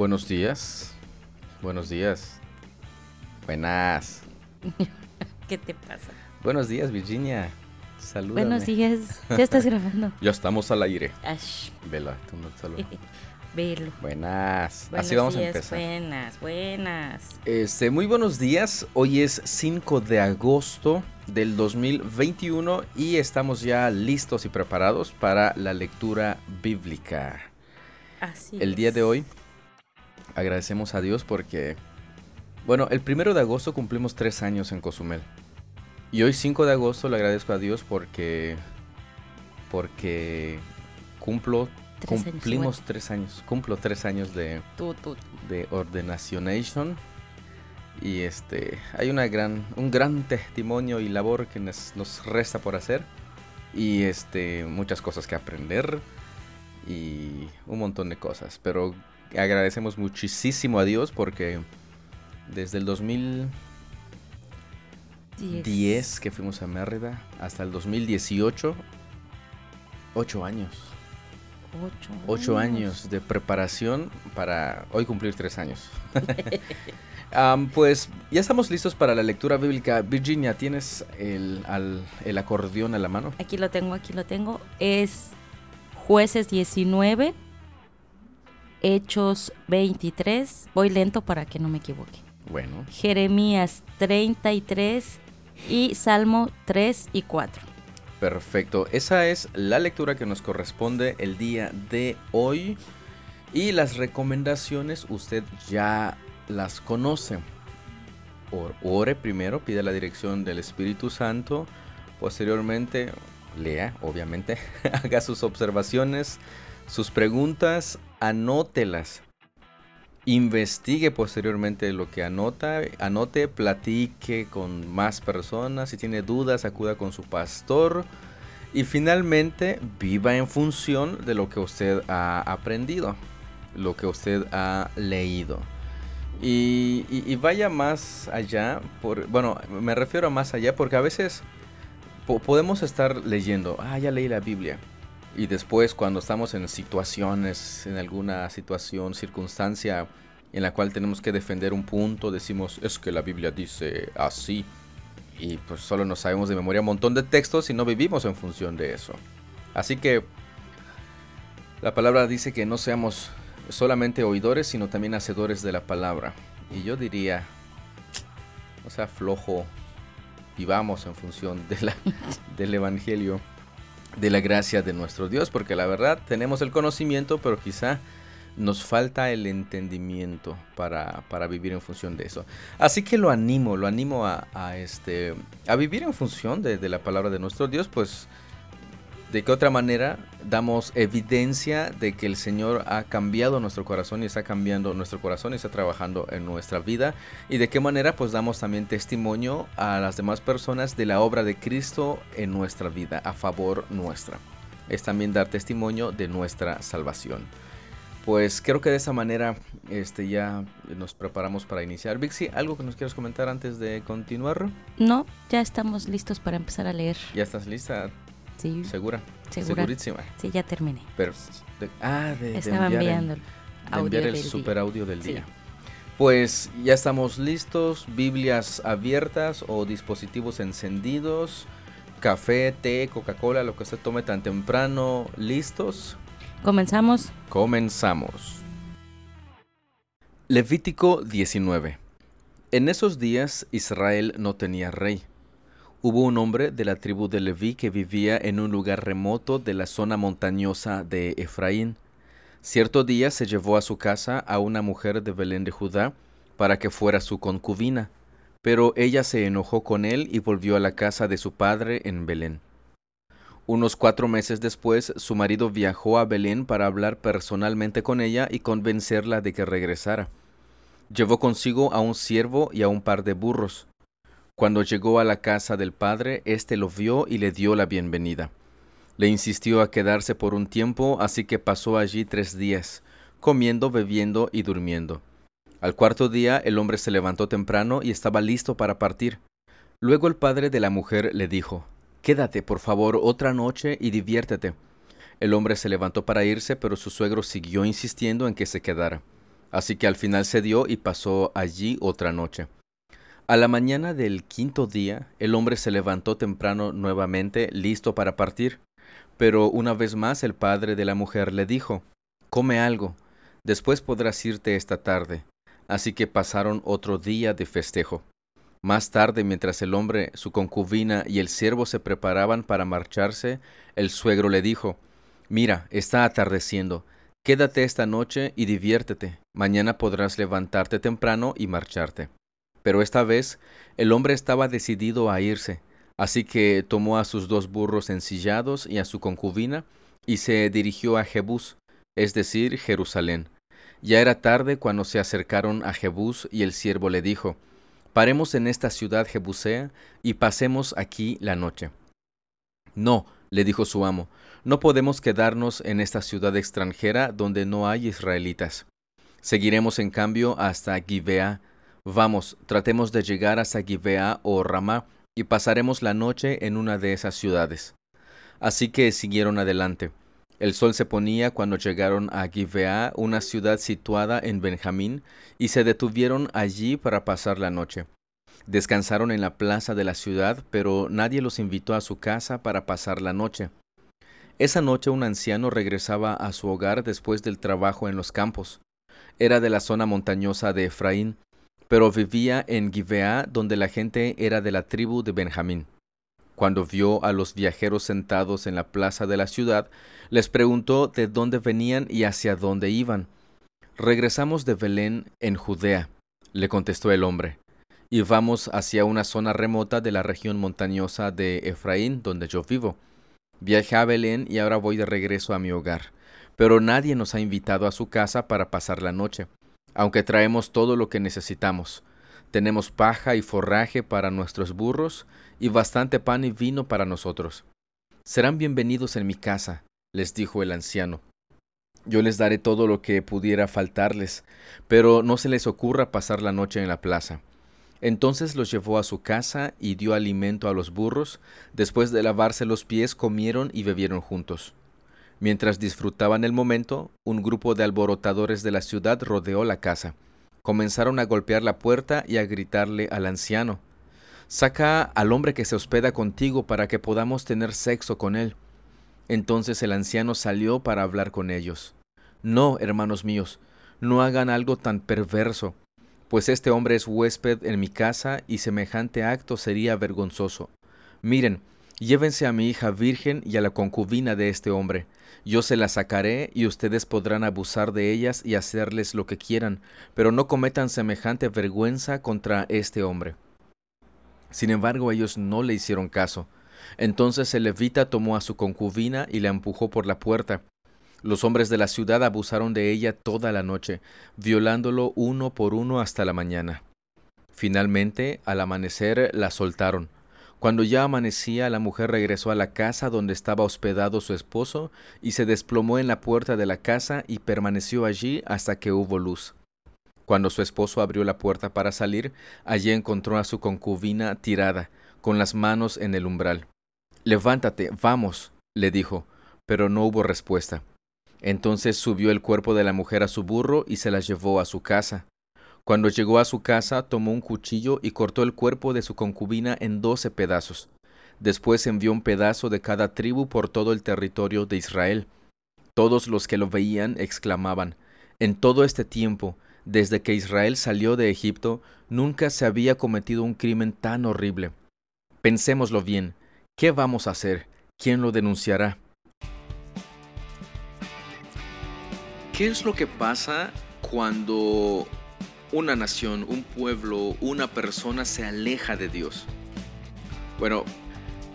Buenos días. Buenos días. Buenas. ¿Qué te pasa? Buenos días, Virginia. Salúdame. Buenos días. Ya estás grabando. Ya estamos al aire. Ash, Vela, tú no saludas. velo. Buenas. Buenos Así vamos a empezar. Buenas, buenas. Este, muy buenos días. Hoy es 5 de agosto del 2021 y estamos ya listos y preparados para la lectura bíblica. Así El día de hoy agradecemos a Dios porque, bueno, el primero de agosto cumplimos tres años en Cozumel. Y hoy 5 de agosto le agradezco a Dios porque, porque cumplo, Tres cumplimos tres años, cumplo tres años de, Tú, tú. de ordenacionation y este hay una gran un gran testimonio y labor que nos, nos resta por hacer y este muchas cosas que aprender y un montón de cosas pero agradecemos muchísimo a Dios porque desde el 2010 Diez. que fuimos a Mérida hasta el 2018 ocho años Ocho. Ocho años de preparación para hoy cumplir tres años. Am, pues ya estamos listos para la lectura bíblica. Virginia, ¿tienes el, al- el acordeón a la mano? Aquí lo tengo, aquí lo tengo. Es Jueces 19, Hechos 23. Voy lento para que no me equivoque. Bueno, Jeremías 33 y Salmo 3 y 4. perfecto. Esa es la lectura que nos corresponde el día de hoy. Y las recomendaciones usted ya las conoce. Or- Ore primero, pide la dirección del Espíritu Santo. Posteriormente, lea, obviamente, haga sus observaciones, sus preguntas, anótelas. Investigue posteriormente lo que anota, anote, platique con más personas, si tiene dudas acuda con su pastor y finalmente viva en función de lo que usted ha aprendido, lo que usted ha leído. Y, vaya más allá, por, bueno, me refiero a más allá porque a veces po- podemos estar leyendo, ah, ya leí la Biblia. Y después cuando estamos en situaciones, en alguna situación, circunstancia en la cual tenemos que defender un punto, decimos, es que la Biblia dice así. Y pues solo nos sabemos de memoria un montón de textos y no vivimos en función de eso. Así que la palabra dice que no seamos solamente oidores, sino también hacedores de la palabra. Y yo diría, o sea, flojo, vivamos en función de la, del Evangelio, de la gracia de nuestro Dios, porque la verdad tenemos el conocimiento, pero quizá nos falta el entendimiento para, para vivir en función de eso. Así que lo animo, lo animo a, a, este, a vivir en función de, de la palabra de nuestro Dios, pues de qué otra manera damos evidencia de que el Señor ha cambiado nuestro corazón y está cambiando nuestro corazón y está trabajando en nuestra vida y de qué manera pues damos también testimonio a las demás personas de la obra de Cristo en nuestra vida a favor nuestra. Es también dar testimonio de nuestra salvación. Pues creo que de esa manera este, ya nos preparamos para iniciar. Vixi, ¿algo que nos quieras comentar antes de continuar? No, ya estamos listos para empezar a leer. ¿Ya estás lista? Sí, ¿Segura? segura. Segurísima. Sí, ya terminé. Pero, de- ah, de, de Estaba enviar el- enviando el de audio enviar el del día. audio del Sí. día. Pues ya estamos listos, Biblias abiertas o dispositivos encendidos, café, té, Coca-Cola, lo que usted tome tan temprano, listos. Comenzamos. Comenzamos. Levítico 19. En esos días Israel no tenía rey. Hubo un hombre de la tribu de Leví que vivía en un lugar remoto de la zona montañosa de Efraín. Cierto día se llevó a su casa a una mujer de Belén de Judá para que fuera su concubina, pero ella se enojó con él y volvió a la casa de su padre en Belén. Unos cuatro meses después, su marido viajó a Belén para hablar personalmente con ella y convencerla de que regresara. Llevó consigo a un siervo y a un par de burros. Cuando llegó a la casa del padre, éste lo vio y le dio la bienvenida. Le insistió a quedarse por un tiempo, así que pasó allí tres días, comiendo, bebiendo y durmiendo. Al cuarto día el hombre se levantó temprano y estaba listo para partir. Luego el padre de la mujer le dijo, Quédate, por favor, otra noche y diviértete. El hombre se levantó para irse, pero su suegro siguió insistiendo en que se quedara. Así que al final cedió y pasó allí otra noche. A la mañana del quinto día, el hombre se levantó temprano nuevamente, listo para partir. Pero una vez más el padre de la mujer le dijo, Come algo, después podrás irte esta tarde. Así que pasaron otro día de festejo. Más tarde, mientras el hombre, su concubina y el siervo se preparaban para marcharse, el suegro le dijo, Mira, está atardeciendo, quédate esta noche y diviértete, mañana podrás levantarte temprano y marcharte. Pero esta vez el hombre estaba decidido a irse, así que tomó a sus dos burros ensillados y a su concubina, y se dirigió a Jebús, es decir, Jerusalén. Ya era tarde cuando se acercaron a Jebús y el siervo le dijo, Paremos en esta ciudad jebusea y pasemos aquí la noche. No, le dijo su amo, no podemos quedarnos en esta ciudad extranjera donde no hay israelitas. Seguiremos en cambio hasta Gibea, Vamos, tratemos de llegar hasta Gibea o Ramá y pasaremos la noche en una de esas ciudades. Así que siguieron adelante. El sol se ponía cuando llegaron a Gibea, una ciudad situada en Benjamín, y se detuvieron allí para pasar la noche. Descansaron en la plaza de la ciudad, pero nadie los invitó a su casa para pasar la noche. Esa noche un anciano regresaba a su hogar después del trabajo en los campos. Era de la zona montañosa de Efraín, pero vivía en Gibeá, donde la gente era de la tribu de Benjamín. Cuando vio a los viajeros sentados en la plaza de la ciudad, les preguntó de dónde venían y hacia dónde iban. Regresamos de Belén, en Judea, le contestó el hombre, y vamos hacia una zona remota de la región montañosa de Efraín, donde yo vivo. Viajé a Belén y ahora voy de regreso a mi hogar, pero nadie nos ha invitado a su casa para pasar la noche aunque traemos todo lo que necesitamos. Tenemos paja y forraje para nuestros burros y bastante pan y vino para nosotros. Serán bienvenidos en mi casa, les dijo el anciano. Yo les daré todo lo que pudiera faltarles, pero no se les ocurra pasar la noche en la plaza. Entonces los llevó a su casa y dio alimento a los burros. Después de lavarse los pies comieron y bebieron juntos. Mientras disfrutaban el momento, un grupo de alborotadores de la ciudad rodeó la casa. Comenzaron a golpear la puerta y a gritarle al anciano Saca al hombre que se hospeda contigo para que podamos tener sexo con él. Entonces el anciano salió para hablar con ellos. No, hermanos míos, no hagan algo tan perverso, pues este hombre es huésped en mi casa y semejante acto sería vergonzoso. Miren, llévense a mi hija virgen y a la concubina de este hombre, yo se las sacaré y ustedes podrán abusar de ellas y hacerles lo que quieran, pero no cometan semejante vergüenza contra este hombre. Sin embargo, ellos no le hicieron caso. Entonces el levita tomó a su concubina y la empujó por la puerta. Los hombres de la ciudad abusaron de ella toda la noche, violándolo uno por uno hasta la mañana. Finalmente, al amanecer, la soltaron cuando ya amanecía, la mujer regresó a la casa donde estaba hospedado su esposo y se desplomó en la puerta de la casa y permaneció allí hasta que hubo luz. Cuando su esposo abrió la puerta para salir, allí encontró a su concubina tirada, con las manos en el umbral. Levántate, vamos, le dijo, pero no hubo respuesta. Entonces subió el cuerpo de la mujer a su burro y se la llevó a su casa. Cuando llegó a su casa, tomó un cuchillo y cortó el cuerpo de su concubina en doce pedazos. Después envió un pedazo de cada tribu por todo el territorio de Israel. Todos los que lo veían exclamaban, En todo este tiempo, desde que Israel salió de Egipto, nunca se había cometido un crimen tan horrible. Pensémoslo bien, ¿qué vamos a hacer? ¿Quién lo denunciará? ¿Qué es lo que pasa cuando una nación, un pueblo, una persona se aleja de Dios. Bueno,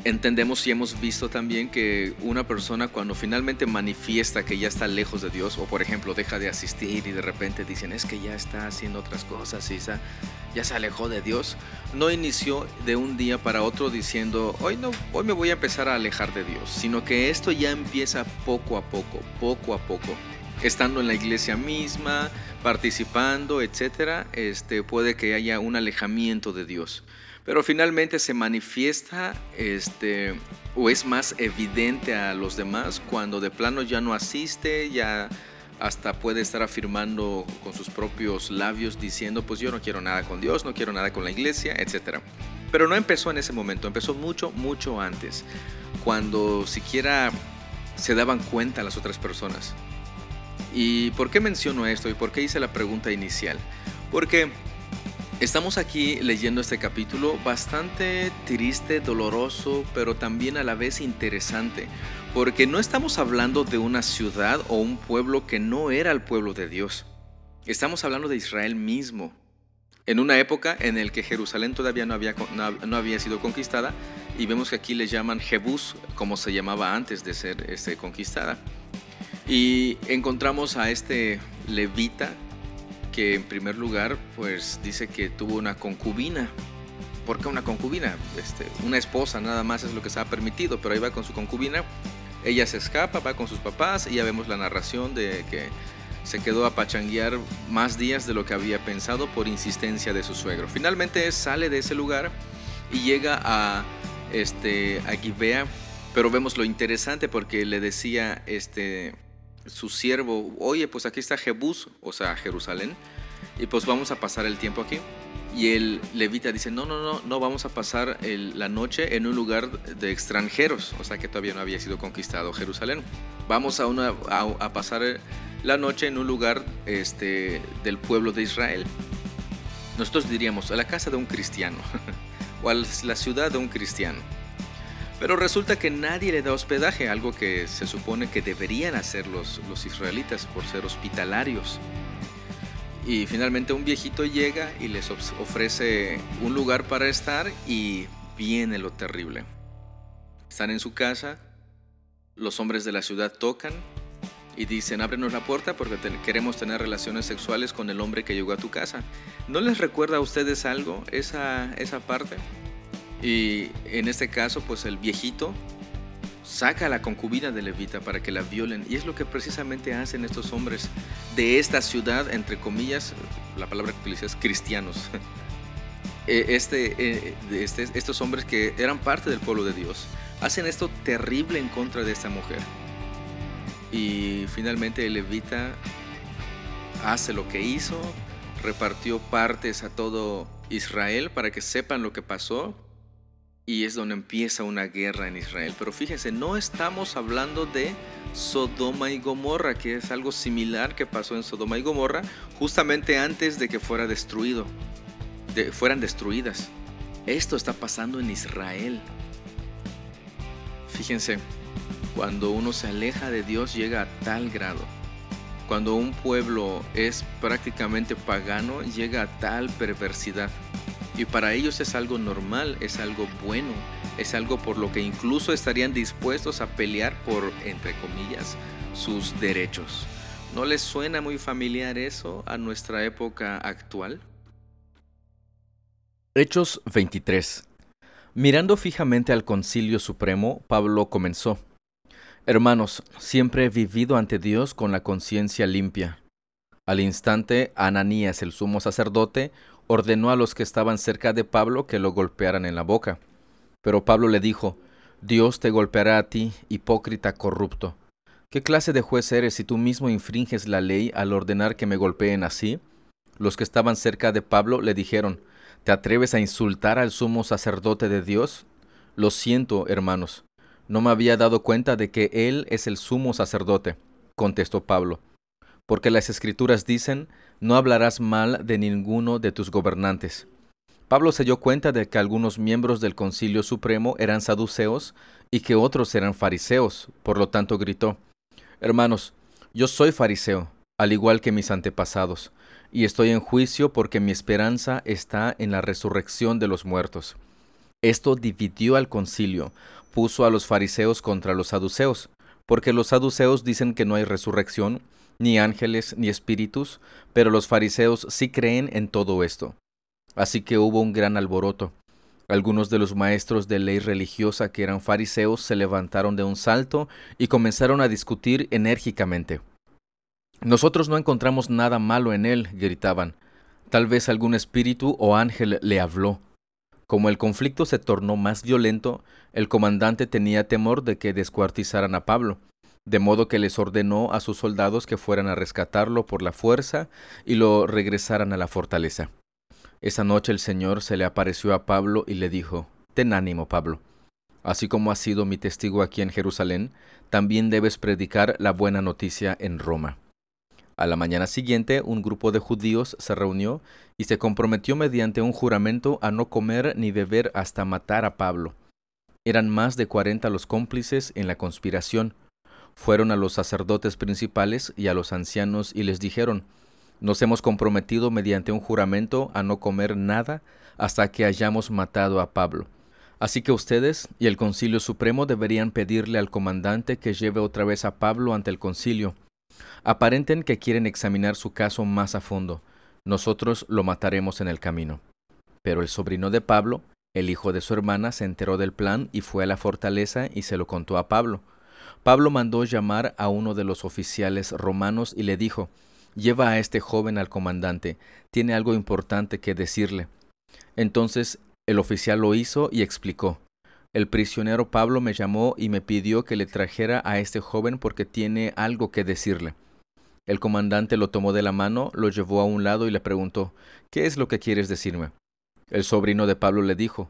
entendemos y hemos visto también que una persona cuando finalmente manifiesta que ya está lejos de Dios, o por ejemplo deja de asistir y de repente dicen es que ya está haciendo otras cosas y ya se alejó de Dios, no inició de un día para otro diciendo hoy no, hoy me voy a empezar a alejar de Dios, sino que esto ya empieza poco a poco, poco a poco estando en la iglesia misma, participando, etcétera, este, puede que haya un alejamiento de Dios. Pero finalmente se manifiesta este, o es más evidente a los demás cuando de plano ya no asiste, ya hasta puede estar afirmando con sus propios labios diciendo, pues yo no quiero nada con Dios, no quiero nada con la iglesia, etc. Pero no empezó en ese momento, empezó mucho, mucho antes, cuando siquiera se daban cuenta las otras personas. ¿Y por qué menciono esto y por qué hice la pregunta inicial? Porque estamos aquí leyendo este capítulo bastante triste, doloroso, pero también a la vez interesante, porque no estamos hablando de una ciudad o un pueblo que no era el pueblo de Dios. Estamos hablando de Israel mismo. En una época en la que Jerusalén todavía no había, sido conquistada, y vemos que aquí le llaman Jebús, como se llamaba antes de ser este, conquistada. Y encontramos a este levita que en primer lugar pues dice que tuvo una concubina. ¿Por qué una concubina? Este, una esposa nada más es lo que se ha permitido, pero ahí va con su concubina. Ella se escapa, va con sus papás y ya vemos la narración de que se quedó a pachanguear más días de lo que había pensado por insistencia de su suegro. Finalmente sale de ese lugar y llega a, este, a Gibea, pero vemos lo interesante porque le decía este, su siervo, oye, pues aquí está Jebús, o sea, Jerusalén, y pues vamos a pasar el tiempo aquí. Y el levita dice, no, no, no, no vamos a pasar la noche en un lugar de extranjeros, o sea que todavía no había sido conquistado Jerusalén. Vamos a, pasar la noche en un lugar este, del pueblo de Israel. Nosotros diríamos, a la casa de un cristiano, o a la ciudad de un cristiano. Pero resulta que nadie le da hospedaje, algo que se supone que deberían hacer los, los israelitas por ser hospitalarios. Y finalmente un viejito llega y les ofrece un lugar para estar y viene lo terrible. Están en su casa, los hombres de la ciudad tocan y dicen, ábrenos la puerta porque queremos tener relaciones sexuales con el hombre que llegó a tu casa. ¿No les recuerda a ustedes algo esa, esa parte? Y en este caso, pues el viejito saca a la concubina de Levita para que la violen. Y es lo que precisamente hacen estos hombres de esta ciudad, entre comillas, la palabra que utiliza es cristianos. E, este, e, este, estos hombres que eran parte del pueblo de Dios hacen esto terrible en contra de esta mujer. Y finalmente Levita hace lo que hizo, repartió partes a todo Israel para que sepan lo que pasó y es donde empieza una guerra en Israel. Pero fíjense, no estamos hablando de Sodoma y Gomorra, que es algo similar que pasó en Sodoma y Gomorra justamente antes de que fuera destruido, de, fueran destruidas. Esto está pasando en Israel. Fíjense, cuando uno se aleja de Dios llega a tal grado. Cuando un pueblo es prácticamente pagano, llega a tal perversidad y para ellos es algo normal, es algo bueno, es algo por lo que incluso estarían dispuestos a pelear por, entre comillas, sus derechos. ¿No les suena muy familiar eso a nuestra época actual? Hechos 23. Mirando fijamente al Concilio Supremo, Pablo comenzó. Hermanos, siempre he vivido ante Dios con la conciencia limpia. Al instante, Ananías, el sumo sacerdote, ordenó a los que estaban cerca de Pablo que lo golpearan en la boca. Pero Pablo le dijo, Dios te golpeará a ti, hipócrita corrupto. ¿Qué clase de juez eres si tú mismo infringes la ley al ordenar que me golpeen así? Los que estaban cerca de Pablo le dijeron, ¿te atreves a insultar al sumo sacerdote de Dios? Lo siento, hermanos, no me había dado cuenta de que él es el sumo sacerdote, contestó Pablo porque las escrituras dicen, no hablarás mal de ninguno de tus gobernantes. Pablo se dio cuenta de que algunos miembros del Concilio Supremo eran saduceos y que otros eran fariseos, por lo tanto gritó, Hermanos, yo soy fariseo, al igual que mis antepasados, y estoy en juicio porque mi esperanza está en la resurrección de los muertos. Esto dividió al concilio, puso a los fariseos contra los saduceos, porque los saduceos dicen que no hay resurrección, ni ángeles, ni espíritus, pero los fariseos sí creen en todo esto. Así que hubo un gran alboroto. Algunos de los maestros de ley religiosa que eran fariseos se levantaron de un salto y comenzaron a discutir enérgicamente. Nosotros no encontramos nada malo en él, gritaban. Tal vez algún espíritu o ángel le habló. Como el conflicto se tornó más violento, el comandante tenía temor de que descuartizaran a Pablo, de modo que les ordenó a sus soldados que fueran a rescatarlo por la fuerza y lo regresaran a la fortaleza. Esa noche el Señor se le apareció a Pablo y le dijo, Ten ánimo, Pablo. Así como has sido mi testigo aquí en Jerusalén, también debes predicar la buena noticia en Roma. A la mañana siguiente, un grupo de judíos se reunió y se comprometió mediante un juramento a no comer ni beber hasta matar a Pablo. Eran más de cuarenta los cómplices en la conspiración. Fueron a los sacerdotes principales y a los ancianos y les dijeron, Nos hemos comprometido mediante un juramento a no comer nada hasta que hayamos matado a Pablo. Así que ustedes y el Concilio Supremo deberían pedirle al comandante que lleve otra vez a Pablo ante el concilio Aparenten que quieren examinar su caso más a fondo. Nosotros lo mataremos en el camino. Pero el sobrino de Pablo, el hijo de su hermana, se enteró del plan y fue a la fortaleza y se lo contó a Pablo. Pablo mandó llamar a uno de los oficiales romanos y le dijo, Lleva a este joven al comandante, tiene algo importante que decirle. Entonces el oficial lo hizo y explicó, el prisionero Pablo me llamó y me pidió que le trajera a este joven porque tiene algo que decirle. El comandante lo tomó de la mano, lo llevó a un lado y le preguntó ¿Qué es lo que quieres decirme? El sobrino de Pablo le dijo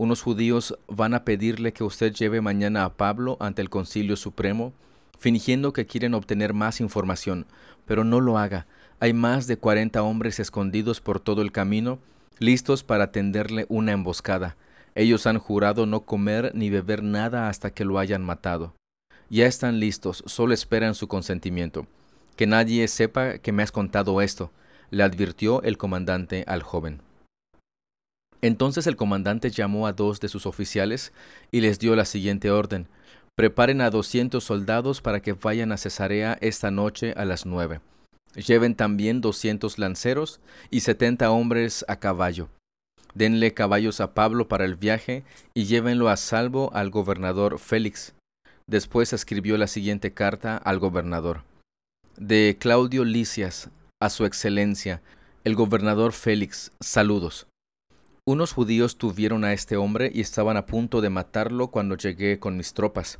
Unos judíos van a pedirle que usted lleve mañana a Pablo ante el Concilio Supremo, fingiendo que quieren obtener más información, pero no lo haga. Hay más de cuarenta hombres escondidos por todo el camino, listos para tenderle una emboscada. Ellos han jurado no comer ni beber nada hasta que lo hayan matado. Ya están listos, solo esperan su consentimiento. Que nadie sepa que me has contado esto, le advirtió el comandante al joven. Entonces el comandante llamó a dos de sus oficiales y les dio la siguiente orden. Preparen a doscientos soldados para que vayan a Cesarea esta noche a las nueve. Lleven también doscientos lanceros y setenta hombres a caballo. Denle caballos a Pablo para el viaje y llévenlo a salvo al gobernador Félix. Después escribió la siguiente carta al gobernador. De Claudio Licias, a su excelencia, el gobernador Félix, saludos. Unos judíos tuvieron a este hombre y estaban a punto de matarlo cuando llegué con mis tropas.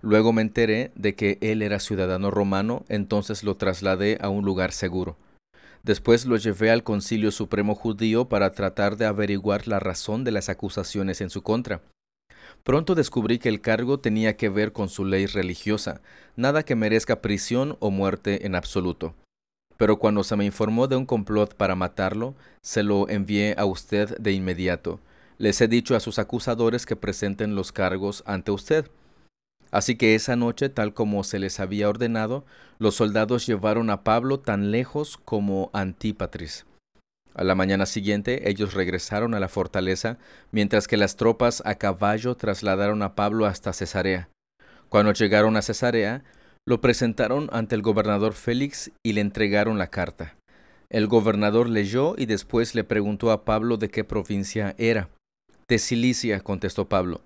Luego me enteré de que él era ciudadano romano, entonces lo trasladé a un lugar seguro. Después lo llevé al Concilio Supremo Judío para tratar de averiguar la razón de las acusaciones en su contra. Pronto descubrí que el cargo tenía que ver con su ley religiosa, nada que merezca prisión o muerte en absoluto. Pero cuando se me informó de un complot para matarlo, se lo envié a usted de inmediato. Les he dicho a sus acusadores que presenten los cargos ante usted. Así que esa noche, tal como se les había ordenado, los soldados llevaron a Pablo tan lejos como Antípatris. A la mañana siguiente ellos regresaron a la fortaleza, mientras que las tropas a caballo trasladaron a Pablo hasta Cesarea. Cuando llegaron a Cesarea, lo presentaron ante el gobernador Félix y le entregaron la carta. El gobernador leyó y después le preguntó a Pablo de qué provincia era. De Cilicia, contestó Pablo.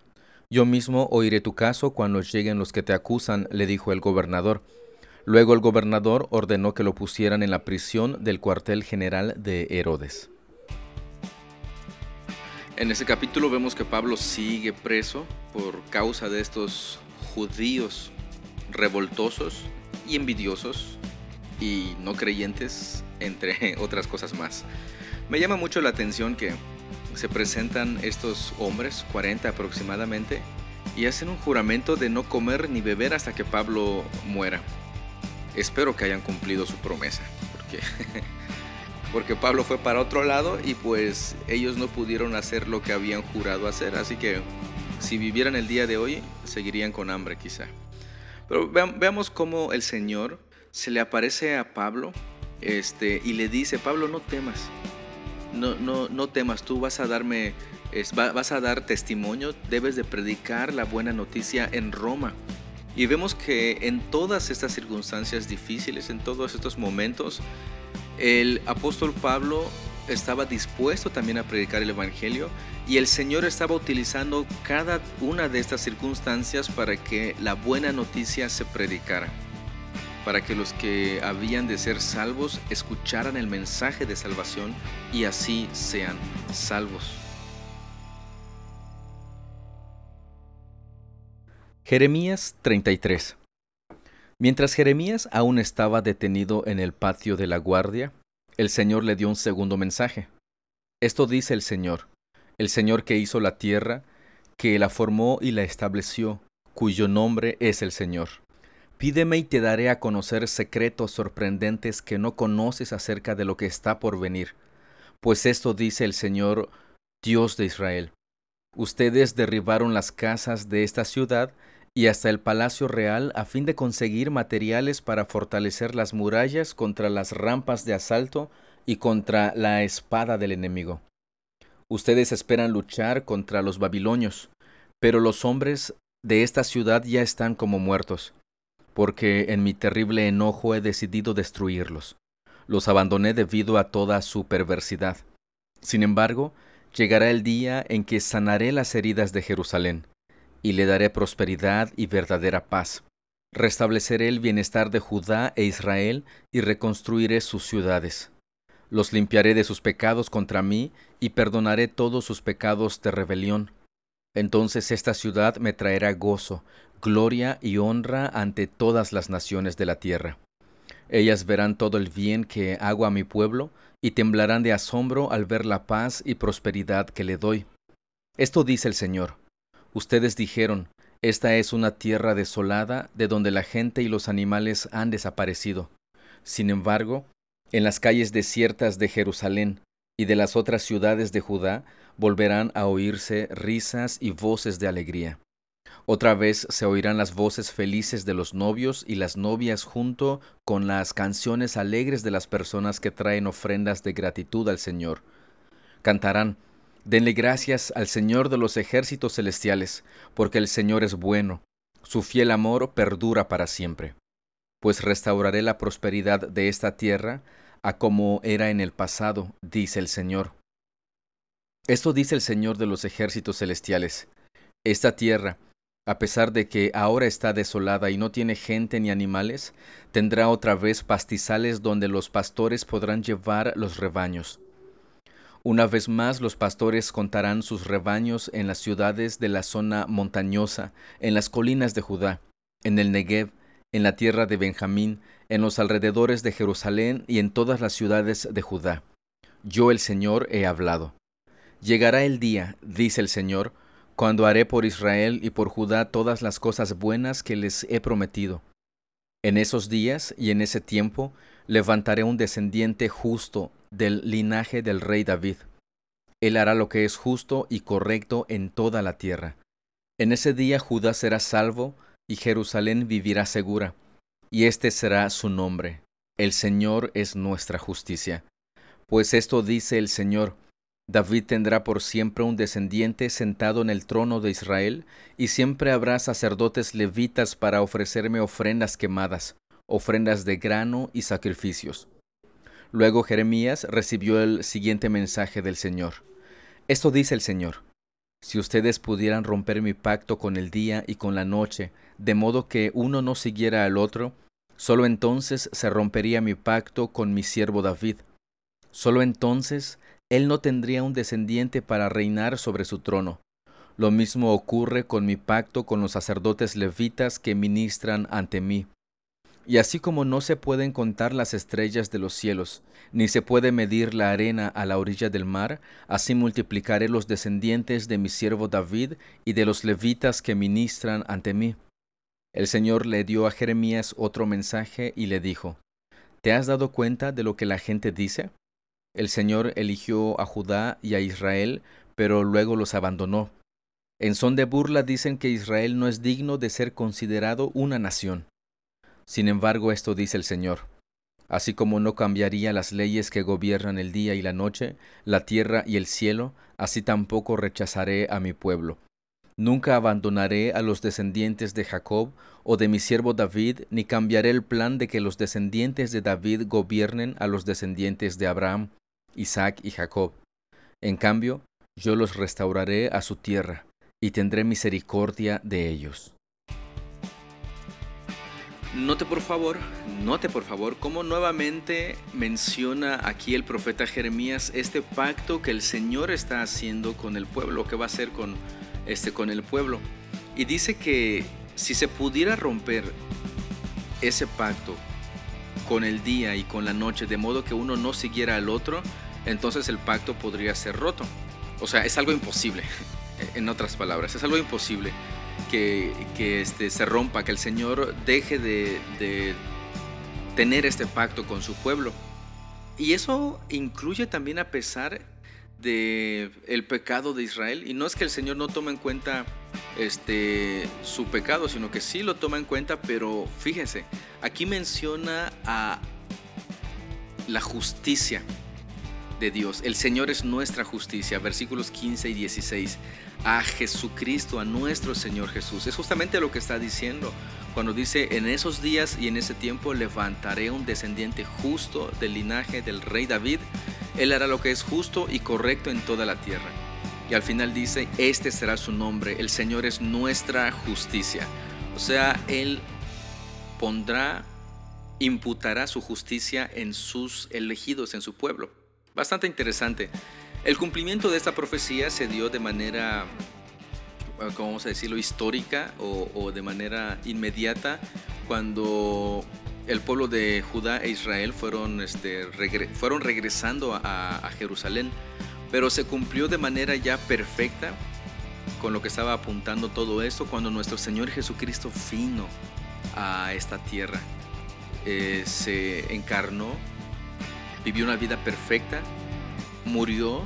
Yo mismo oiré tu caso cuando lleguen los que te acusan, le dijo el gobernador. Luego el gobernador ordenó que lo pusieran en la prisión del cuartel general de Herodes. En ese capítulo vemos que Pablo sigue preso por causa de estos judíos revoltosos y envidiosos y no creyentes, entre otras cosas más. Me llama mucho la atención que se presentan estos hombres, 40 aproximadamente, y hacen un juramento de no comer ni beber hasta que Pablo muera. Espero que hayan cumplido su promesa, porque, porque Pablo fue para otro lado y pues ellos no pudieron hacer lo que habían jurado hacer, así que si vivieran el día de hoy seguirían con hambre quizá. Pero veamos cómo el Señor se le aparece a Pablo este, y le dice, Pablo, no temas, no, no, no temas, tú vas a darme, vas a dar testimonio, debes de predicar la buena noticia en Roma. Y vemos que en todas estas circunstancias difíciles, en todos estos momentos, el apóstol Pablo estaba dispuesto también a predicar el Evangelio y el Señor estaba utilizando cada una de estas circunstancias para que la buena noticia se predicara para que los que habían de ser salvos escucharan el mensaje de salvación y así sean salvos. Jeremías 33 Mientras Jeremías aún estaba detenido en el patio de la guardia, el Señor le dio un segundo mensaje. Esto dice el Señor, el Señor que hizo la tierra, que la formó y la estableció, cuyo nombre es el Señor. Pídeme y te daré a conocer secretos sorprendentes que no conoces acerca de lo que está por venir. Pues esto dice el Señor, Dios de Israel. Ustedes derribaron las casas de esta ciudad y hasta el palacio real a fin de conseguir materiales para fortalecer las murallas contra las rampas de asalto y contra la espada del enemigo. Ustedes esperan luchar contra los babilonios, pero los hombres de esta ciudad ya están como muertos, porque en mi terrible enojo he decidido destruirlos. Los abandoné debido a toda su perversidad. Sin embargo, llegará el día en que sanaré las heridas de Jerusalén y le daré prosperidad y verdadera paz. Restableceré el bienestar de Judá e Israel y reconstruiré sus ciudades. Los limpiaré de sus pecados contra mí y perdonaré todos sus pecados de rebelión. Entonces esta ciudad me traerá gozo, gloria y honra ante todas las naciones de la tierra. Ellas verán todo el bien que hago a mi pueblo y temblarán de asombro al ver la paz y prosperidad que le doy. Esto dice el Señor. Ustedes dijeron, esta es una tierra desolada de donde la gente y los animales han desaparecido. Sin embargo, en las calles desiertas de Jerusalén y de las otras ciudades de Judá volverán a oírse risas y voces de alegría. Otra vez se oirán las voces felices de los novios y las novias junto con las canciones alegres de las personas que traen ofrendas de gratitud al Señor. Cantarán, Denle gracias al Señor de los ejércitos celestiales, porque el Señor es bueno, su fiel amor perdura para siempre. Pues restauraré la prosperidad de esta tierra a como era en el pasado, dice el Señor. Esto dice el Señor de los ejércitos celestiales. Esta tierra, a pesar de que ahora está desolada y no tiene gente ni animales, tendrá otra vez pastizales donde los pastores podrán llevar los rebaños. Una vez más los pastores contarán sus rebaños en las ciudades de la zona montañosa, en las colinas de Judá, en el Negev, en la tierra de Benjamín, en los alrededores de Jerusalén y en todas las ciudades de Judá. Yo el Señor he hablado. Llegará el día, dice el Señor, cuando haré por Israel y por Judá todas las cosas buenas que les he prometido. En esos días y en ese tiempo levantaré un descendiente justo del linaje del rey David. Él hará lo que es justo y correcto en toda la tierra. En ese día Judá será salvo y Jerusalén vivirá segura, y este será su nombre. El Señor es nuestra justicia. Pues esto dice el Señor, David tendrá por siempre un descendiente sentado en el trono de Israel, y siempre habrá sacerdotes levitas para ofrecerme ofrendas quemadas, ofrendas de grano y sacrificios. Luego Jeremías recibió el siguiente mensaje del Señor. Esto dice el Señor. Si ustedes pudieran romper mi pacto con el día y con la noche, de modo que uno no siguiera al otro, solo entonces se rompería mi pacto con mi siervo David. Solo entonces él no tendría un descendiente para reinar sobre su trono. Lo mismo ocurre con mi pacto con los sacerdotes levitas que ministran ante mí. Y así como no se pueden contar las estrellas de los cielos, ni se puede medir la arena a la orilla del mar, así multiplicaré los descendientes de mi siervo David y de los levitas que ministran ante mí. El Señor le dio a Jeremías otro mensaje y le dijo, ¿Te has dado cuenta de lo que la gente dice? El Señor eligió a Judá y a Israel, pero luego los abandonó. En son de burla dicen que Israel no es digno de ser considerado una nación. Sin embargo, esto dice el Señor. Así como no cambiaría las leyes que gobiernan el día y la noche, la tierra y el cielo, así tampoco rechazaré a mi pueblo. Nunca abandonaré a los descendientes de Jacob o de mi siervo David, ni cambiaré el plan de que los descendientes de David gobiernen a los descendientes de Abraham, Isaac y Jacob. En cambio, yo los restauraré a su tierra, y tendré misericordia de ellos. Note por favor, note por favor cómo nuevamente menciona aquí el profeta Jeremías este pacto que el Señor está haciendo con el pueblo, que va a hacer con este con el pueblo. Y dice que si se pudiera romper ese pacto con el día y con la noche, de modo que uno no siguiera al otro, entonces el pacto podría ser roto. O sea, es algo imposible, en otras palabras, es algo imposible que, este, se rompa, que el Señor deje de, tener este pacto con su pueblo. Y eso incluye también a pesar de pecado de Israel. Y no es que el Señor no tome en cuenta este, su pecado, sino que sí lo toma en cuenta, pero fíjese, aquí menciona a la justicia Dios. El Señor es nuestra justicia, versículos 15 y 16. A Jesucristo, a nuestro Señor Jesús. Es justamente lo que está diciendo cuando dice, en esos días y en ese tiempo levantaré un descendiente justo del linaje del rey David. Él hará lo que es justo y correcto en toda la tierra. Y al final dice, este será su nombre, el Señor es nuestra justicia. O sea, Él pondrá, imputará su justicia en sus elegidos, en su pueblo. Bastante interesante. El cumplimiento de esta profecía se dio de manera ¿cómo vamos a decirlo?, histórica o, de manera inmediata cuando el pueblo de Judá e Israel fueron, este, fueron regresando a, Jerusalén, pero se cumplió de manera ya perfecta con lo que estaba apuntando todo esto cuando nuestro Señor Jesucristo vino a esta tierra. Eh, se encarnó, vivió una vida perfecta, murió,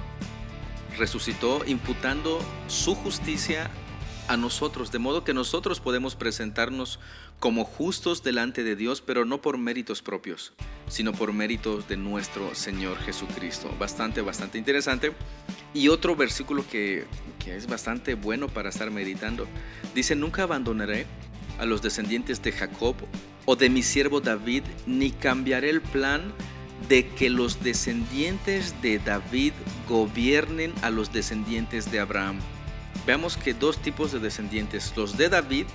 resucitó, imputando su justicia a nosotros, de modo que nosotros podemos presentarnos como justos delante de Dios, pero no por méritos propios, sino por méritos de nuestro Señor Jesucristo. Bastante, bastante interesante. Y otro versículo que, que es bastante bueno para estar meditando, dice, nunca abandonaré a los descendientes de Jacob o de mi siervo David, ni cambiaré el plan de que los descendientes de David gobiernen a los descendientes de Abraham veamos que dos tipos de descendientes, los de David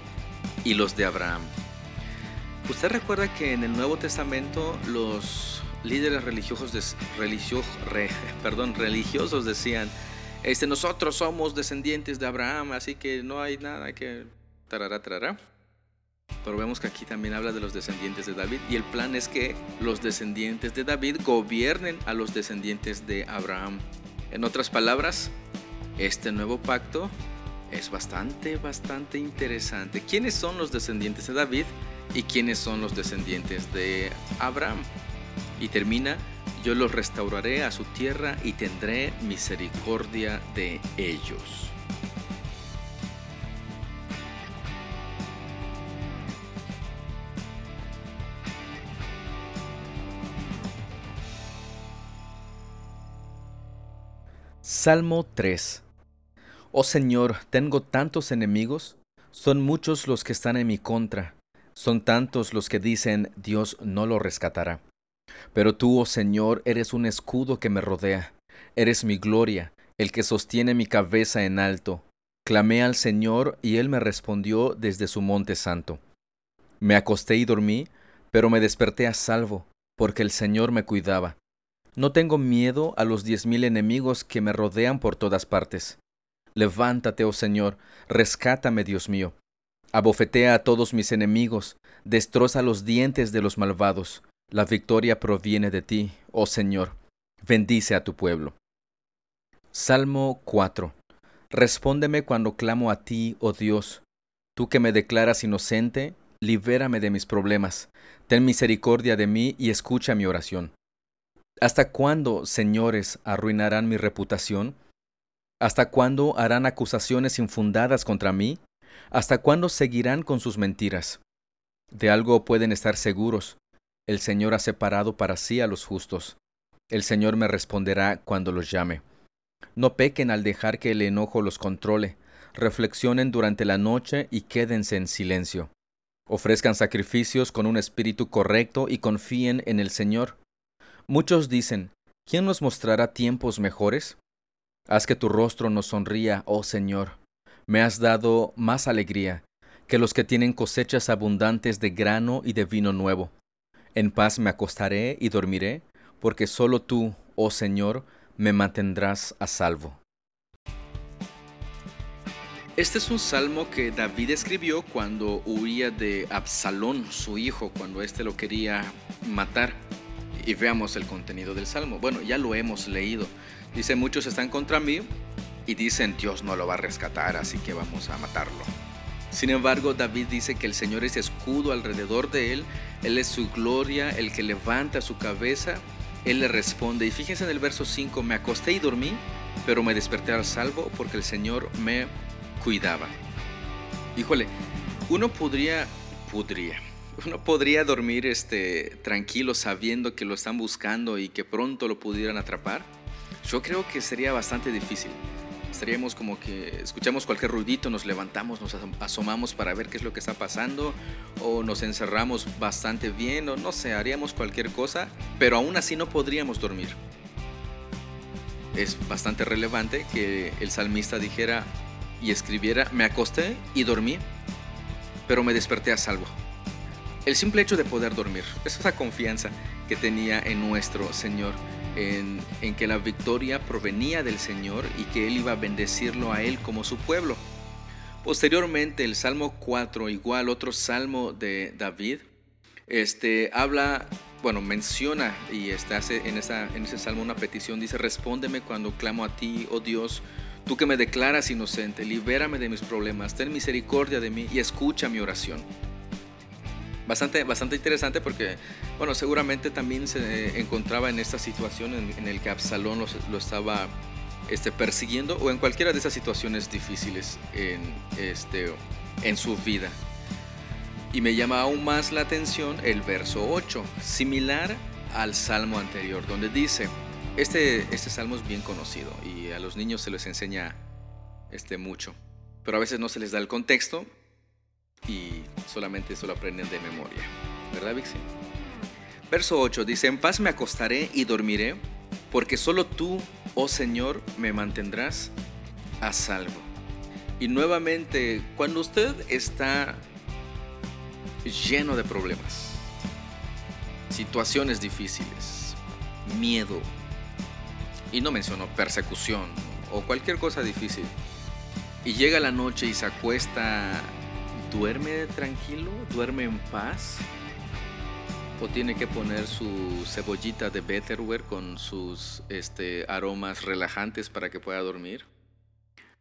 y los de Abraham. Usted recuerda que en el Nuevo Testamento los líderes religiosos, religiosos decían, este, nosotros somos descendientes de Abraham, así que no hay nada que... Pero vemos que aquí también habla de los descendientes de David y el plan es que los descendientes de David gobiernen a los descendientes de Abraham. En otras palabras, este nuevo pacto es bastante, bastante interesante. ¿Quiénes son los descendientes de David y quiénes son los descendientes de Abraham? Y termina, yo los restauraré a su tierra y tendré misericordia de ellos. Salmo 3 Oh Señor, tengo tantos enemigos, son muchos los que están en mi contra, son tantos los que dicen Dios no lo rescatará. Pero tú, oh Señor, eres un escudo que me rodea, eres mi gloria, el que sostiene mi cabeza en alto. Clamé al Señor y Él me respondió desde su monte santo. Me acosté y dormí, pero me desperté a salvo, porque el Señor me cuidaba. No tengo miedo a los diez mil enemigos que me rodean por todas partes. Levántate, oh Señor, rescátame, Dios mío. Abofetea a todos mis enemigos, destroza los dientes de los malvados. La victoria proviene de ti, oh Señor. Bendice a tu pueblo. Salmo 4. Respóndeme cuando clamo a ti, oh Dios. Tú que me declaras inocente, libérame de mis problemas. Ten misericordia de mí y escucha mi oración. ¿Hasta cuándo, señores, arruinarán mi reputación? ¿Hasta cuándo harán acusaciones infundadas contra mí? ¿Hasta cuándo seguirán con sus mentiras? De algo pueden estar seguros. El Señor ha separado para sí a los justos. El Señor me responderá cuando los llame. No pequen al dejar que el enojo los controle. Reflexionen durante la noche y quédense en silencio. Ofrezcan sacrificios con un espíritu correcto y confíen en el Señor. Muchos dicen, ¿quién nos mostrará tiempos mejores? Haz que tu rostro nos sonría, oh Señor. Me has dado más alegría que los que tienen cosechas abundantes de grano y de vino nuevo. En paz me acostaré y dormiré, porque solo tú, oh Señor, me mantendrás a salvo. Este es un salmo que David escribió cuando huía de Absalón, su hijo, cuando éste lo quería matar. Y veamos el contenido del salmo. Bueno, ya lo hemos leído. Dice, muchos están contra mí y dicen, Dios no lo va a rescatar, así que vamos a matarlo. Sin embargo, David dice que el Señor es escudo alrededor de él, Él es su gloria, el que levanta su cabeza, Él le responde. Y fíjense en el verso 5, me acosté y dormí, pero me desperté al salvo porque el Señor me cuidaba. Híjole, uno podría, podría, uno podría dormir este, tranquilo sabiendo que lo están buscando y que pronto lo pudieran atrapar. Yo creo que sería bastante difícil. Estaríamos como que escuchamos cualquier ruidito, nos levantamos, nos asomamos para ver qué es lo que está pasando, o nos encerramos bastante bien, o no sé, haríamos cualquier cosa, pero aún así no podríamos dormir. Es bastante relevante que el salmista dijera, y escribiera, me acosté y dormí, pero me desperté a salvo. El simple hecho de poder dormir, es esa confianza que tenía en nuestro Señor, en, que la victoria provenía del Señor y que Él iba a bendecirlo a Él como su pueblo. Posteriormente, el Salmo 4, igual otro salmo de David, este, habla, bueno, menciona y hace en, en ese salmo una petición, dice, respóndeme cuando clamo a ti, oh Dios, Tú que me declaras inocente, libérame de mis problemas, ten misericordia de mí y escucha mi oración. Bastante, bastante interesante porque, bueno, seguramente también se encontraba en esta situación en, en el que Absalón lo, lo estaba este, persiguiendo o en cualquiera de esas situaciones difíciles en, este, en su vida. Y me llama aún más la atención el verso 8, similar al salmo anterior, donde dice, este, este salmo es bien conocido y a los niños se les enseña este, mucho, pero a veces no se les da el contexto y solamente eso lo aprenden de memoria. ¿Verdad, Vixi? Verso 8 dice, en paz me acostaré y dormiré, porque solo tú, oh Señor, me mantendrás a salvo. Y nuevamente, cuando usted está lleno de problemas, situaciones difíciles, miedo, y no menciono persecución o cualquier cosa difícil, y llega la noche y se acuesta, ¿duerme tranquilo? ¿Duerme en paz? ¿O tiene que poner su cebollita de Betterware con sus este, aromas relajantes para que pueda dormir?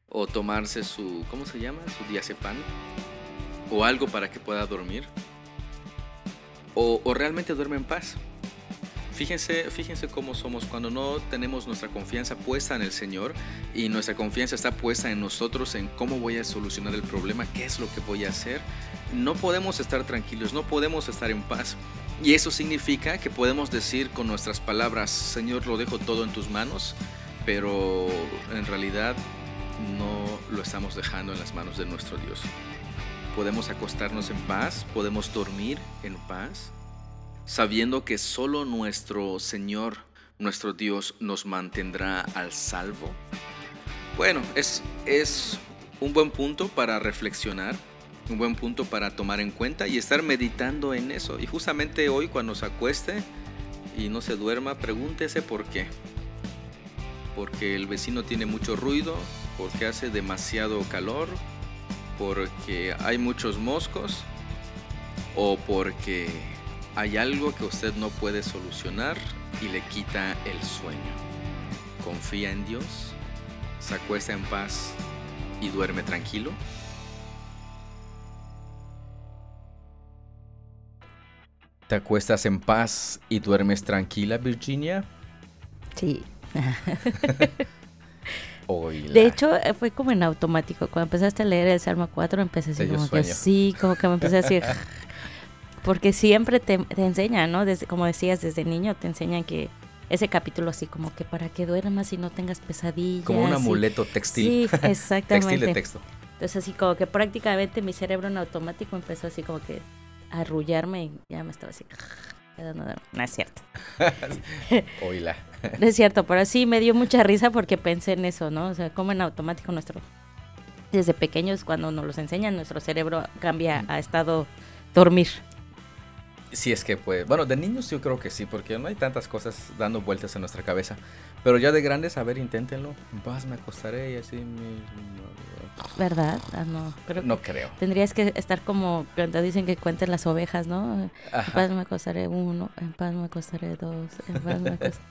¿O tomarse su, ¿cómo se llama? Su diazepam? ¿O algo para que pueda dormir? ¿O, o realmente duerme en paz? Fíjense, fíjense cómo somos cuando no tenemos nuestra confianza puesta en el Señor y nuestra confianza está puesta en nosotros, en cómo voy a solucionar el problema, qué es lo que voy a hacer. No podemos estar tranquilos, no podemos estar en paz. Y eso significa que podemos decir con nuestras palabras, Señor, lo dejo todo en tus manos, pero en realidad no lo estamos dejando en las manos de nuestro Dios. Podemos acostarnos en paz, podemos dormir en paz sabiendo que solo nuestro Señor, nuestro Dios, nos mantendrá al salvo? Bueno, es, es un buen punto para reflexionar, un buen punto para tomar en cuenta y estar meditando en eso. Y justamente hoy cuando se acueste y no se duerma, pregúntese por qué. Porque el vecino tiene mucho ruido, porque hace demasiado calor, porque hay muchos moscos o porque hay algo que usted no puede solucionar y le quita el sueño. Confía en Dios, se acuesta en paz y duerme tranquilo. ¿Te acuestas en paz y duermes tranquila, Virginia? Sí. De hecho, eh, fue como en automático. Cuando empezaste a leer el Salmo 4, empecé así como que sí, como que me empecé a decir, porque siempre te, te enseñan, ¿no? Desde, como decías, desde niño te enseñan que ese capítulo así como que para que duermas y no tengas pesadillas. Como un amuleto textil. Sí, exactamente. textil de texto. Entonces así como que prácticamente mi cerebro en automático empezó así como que a arrullarme y ya me estaba así no es cierto. Oíla. No es cierto, pero sí me dio mucha risa porque pensé en eso, ¿no? O sea, como en automático nuestro... Desde pequeños, cuando nos los enseñan, nuestro cerebro cambia a estado dormir. Si es que puede. Bueno, de niños yo creo que sí, porque no hay tantas cosas dando vueltas en nuestra cabeza. Pero ya de grandes, a ver, inténtenlo. En paz me acostaré y así. ¿Verdad? Ah, no. no creo. Tendrías que estar como cuando dicen que cuenten las ovejas, ¿no? En paz me acostaré uno, en paz me acostaré dos, en paz me acostaré...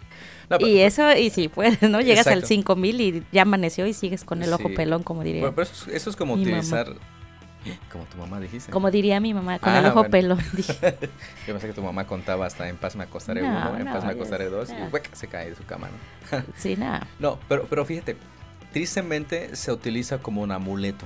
y eso, y si puedes, ¿no? Llegas al 5000 y ya amaneció y sigues con el ojo pelón, como diría. Bueno, pero eso, es como utilizar... Como tu mamá dijiste. Como diría mi mamá, con el ah, ojo pelón. Yo pensé que tu mamá contaba hasta en paz me acostaré uno, en paz me acostaré dos, y se cae de su cama, ¿no? sí, nada. No, pero, pero fíjate, tristemente se utiliza como un amuleto.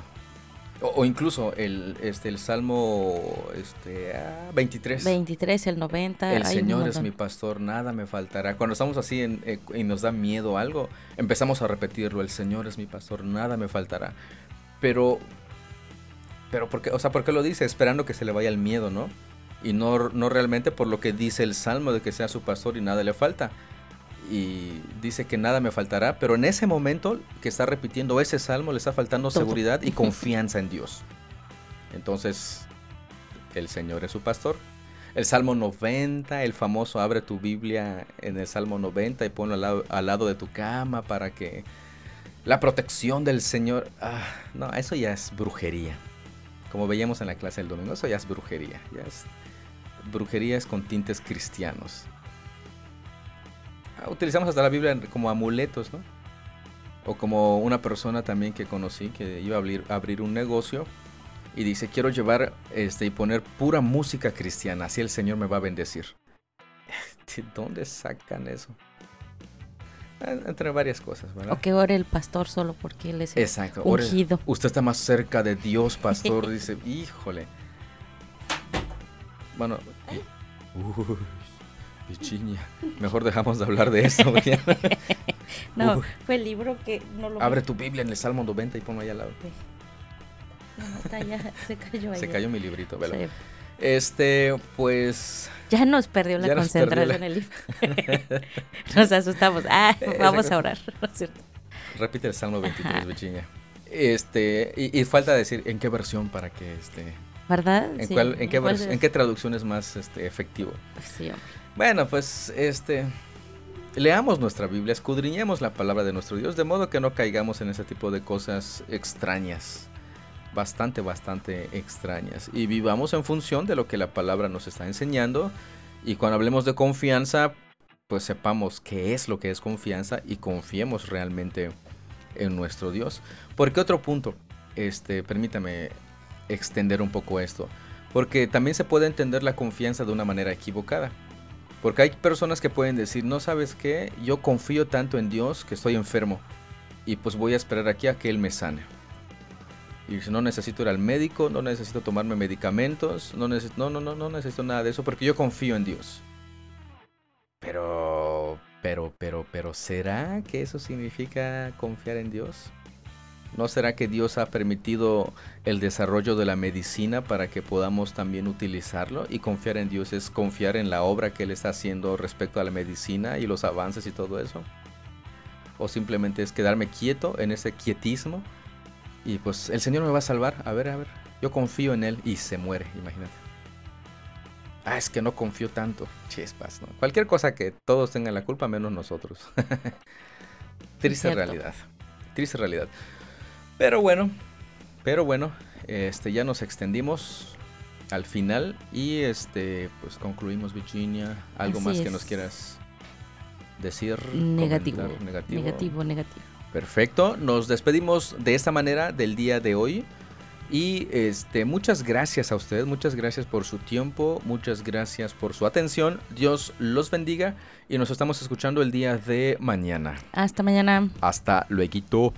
O, incluso el, este, el Salmo este, 23. 23, el 90. El Señor es mi pastor, nada me faltará. Cuando estamos así eh, y nos da miedo algo, empezamos a repetirlo. El Señor es mi pastor, nada me faltará. Pero, pero porque, o sea, ¿por qué lo dice? Esperando que se le vaya el miedo, ¿no? Y no, no realmente por lo que dice el Salmo de que sea su pastor y nada le falta y dice que nada me faltará, pero en ese momento que está repitiendo ese salmo le está faltando seguridad y confianza en Dios. Entonces, el Señor es su pastor. El Salmo 90, el famoso abre tu Biblia en el Salmo 90 y ponlo al lado, de tu cama para que la protección del Señor... Ah, no, eso ya es brujería. Como veíamos en la clase del domingo, eso ya es brujería. Ya es, brujería es con tintes cristianos utilizamos hasta la Biblia como amuletos, ¿no? O como una persona también que conocí que iba a abrir, abrir un negocio y dice, quiero llevar este, y poner pura música cristiana, así el Señor me va a bendecir. ¿De dónde sacan eso? Ah, entre varias cosas, ¿verdad? O que ore el pastor solo porque él es Exacto. ungido. usted está más cerca de Dios, pastor. dice, híjole. Bueno. Pichiña. Mejor dejamos de hablar de eso. no, fue el libro que no lo Abre tu Biblia en el Salmo 90 y ponlo ahí al lado. No, está ya, se cayó ahí. Se cayó mi librito, Este, pues. Ya nos perdió la concentración en el libro. nos asustamos. Ah, vamos a orar, Repite el Salmo 23, Pichiña. Este, y, falta decir en qué versión para que este. ¿Verdad? ¿En, cuál, en, qué, en qué traducción es más este, efectivo? Sí, hombre. Bueno, pues este leamos nuestra Biblia, escudriñemos la palabra de nuestro Dios, de modo que no caigamos en ese tipo de cosas extrañas, bastante, bastante extrañas, y vivamos en función de lo que la palabra nos está enseñando, y cuando hablemos de confianza, pues sepamos qué es lo que es confianza y confiemos realmente en nuestro Dios. Porque otro punto, este, permítame extender un poco esto, porque también se puede entender la confianza de una manera equivocada. Porque hay personas que pueden decir, no sabes qué, yo confío tanto en Dios que estoy enfermo y pues voy a esperar aquí a que Él me sane. Y no necesito ir al médico, no necesito tomarme medicamentos, no, necesito, no, no, no, no necesito nada de eso porque yo confío en Dios. Pero, pero, pero, pero, ¿será que eso significa confiar en Dios? ¿No será que Dios ha permitido el desarrollo de la medicina para que podamos también utilizarlo? Y confiar en Dios es confiar en la obra que Él está haciendo respecto a la medicina y los avances y todo eso. O simplemente es quedarme quieto en ese quietismo y pues el Señor me va a salvar. A ver, a ver, yo confío en Él y se muere, imagínate. Ah, es que no confío tanto. Chispas, ¿no? Cualquier cosa que todos tengan la culpa, menos nosotros. Triste realidad. Triste realidad. Pero bueno, pero bueno, este ya nos extendimos al final y este pues concluimos Virginia, algo más que nos quieras decir, negativo, negativo, negativo, negativo. Perfecto, nos despedimos de esta manera del día de hoy. Y este, muchas gracias a ustedes, muchas gracias por su tiempo, muchas gracias por su atención. Dios los bendiga y nos estamos escuchando el día de mañana. Hasta mañana. Hasta luego.